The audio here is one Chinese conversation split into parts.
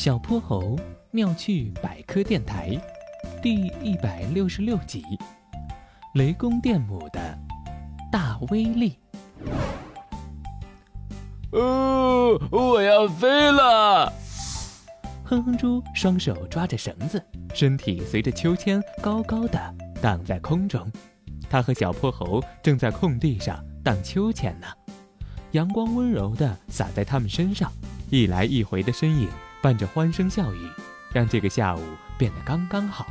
小泼猴妙趣百科电台第一百六十六集：雷公电母的大威力。哦，我要飞了！哼哼猪双手抓着绳子，身体随着秋千高高的荡在空中。他和小泼猴正在空地上荡秋千呢，阳光温柔的洒在他们身上，一来一回的身影伴着欢声笑语，让这个下午变得刚刚好。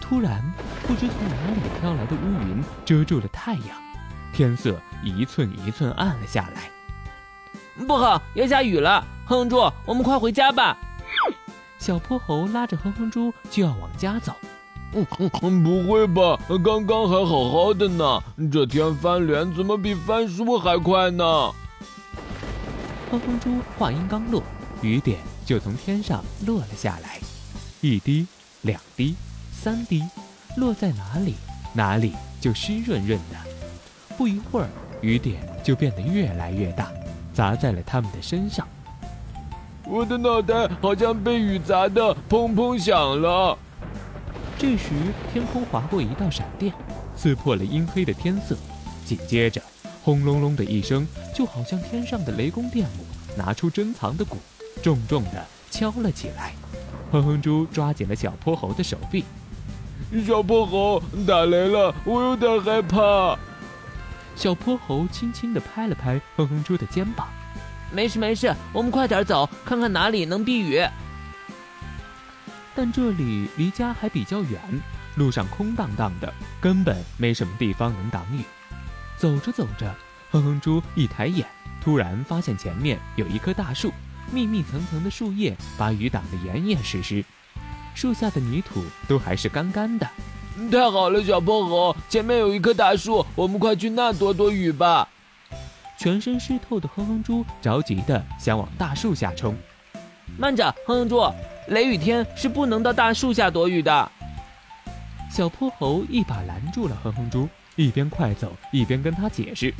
突然，不知从哪里飘来的乌云遮住了太阳，天色一寸一寸暗了下来。不好，要下雨了！哼哼猪，我们快回家吧。小泼猴拉着哼哼猪就要往家走。嗯，不会吧？刚刚还好好的呢，这天翻脸怎么比翻书还快呢？哼哼猪话音刚落，雨点就从天上落了下来，一滴、两滴、三滴，落在哪里，哪里就湿润润的。不一会儿，雨点就变得越来越大。砸在了他们的身上，我的脑袋好像被雨砸的砰砰响了。这时，天空划过一道闪电，刺破了阴黑的天色。紧接着，轰隆隆的一声，就好像天上的雷公电母拿出珍藏的鼓，重重的敲了起来。哼哼猪抓紧了小泼猴的手臂，小泼猴打雷了，我有点害怕。小泼猴轻轻的拍了拍哼哼猪的肩膀，没事没事，我们快点走，看看哪里能避雨。但这里离家还比较远，路上空荡荡的，根本没什么地方能挡雨。走着走着，哼哼猪一抬眼，突然发现前面有一棵大树，密密层层的树叶把雨挡得严严实实，树下的泥土都还是干干的。太好了，小泼猴，前面有一棵大树，我们快去那躲躲雨吧。全身湿透的哼哼猪着急的想往大树下冲。慢着，哼哼猪，雷雨天是不能到大树下躲雨的。小泼猴一把拦住了哼哼猪，一边快走一边跟他解释：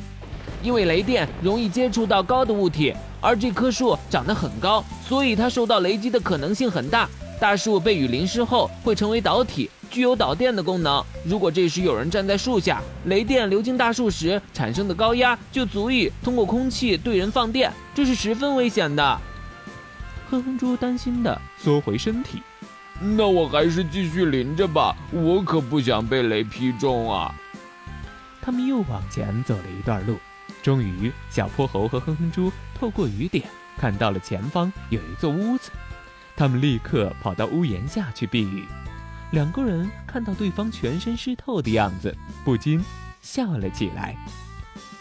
因为雷电容易接触到高的物体，而这棵树长得很高，所以它受到雷击的可能性很大。大树被雨淋湿后会成为导体。具有导电的功能。如果这时有人站在树下，雷电流经大树时产生的高压就足以通过空气对人放电，这是十分危险的。哼哼猪担心的缩回身体。那我还是继续淋着吧，我可不想被雷劈中啊。他们又往前走了一段路，终于，小泼猴和哼哼猪透过雨点看到了前方有一座屋子，他们立刻跑到屋檐下去避雨。两个人看到对方全身湿透的样子，不禁笑了起来。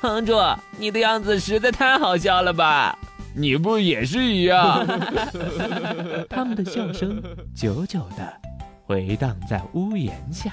哼猪，你的样子实在太好笑了吧？你不也是一样？他们的笑声久久的回荡在屋檐下。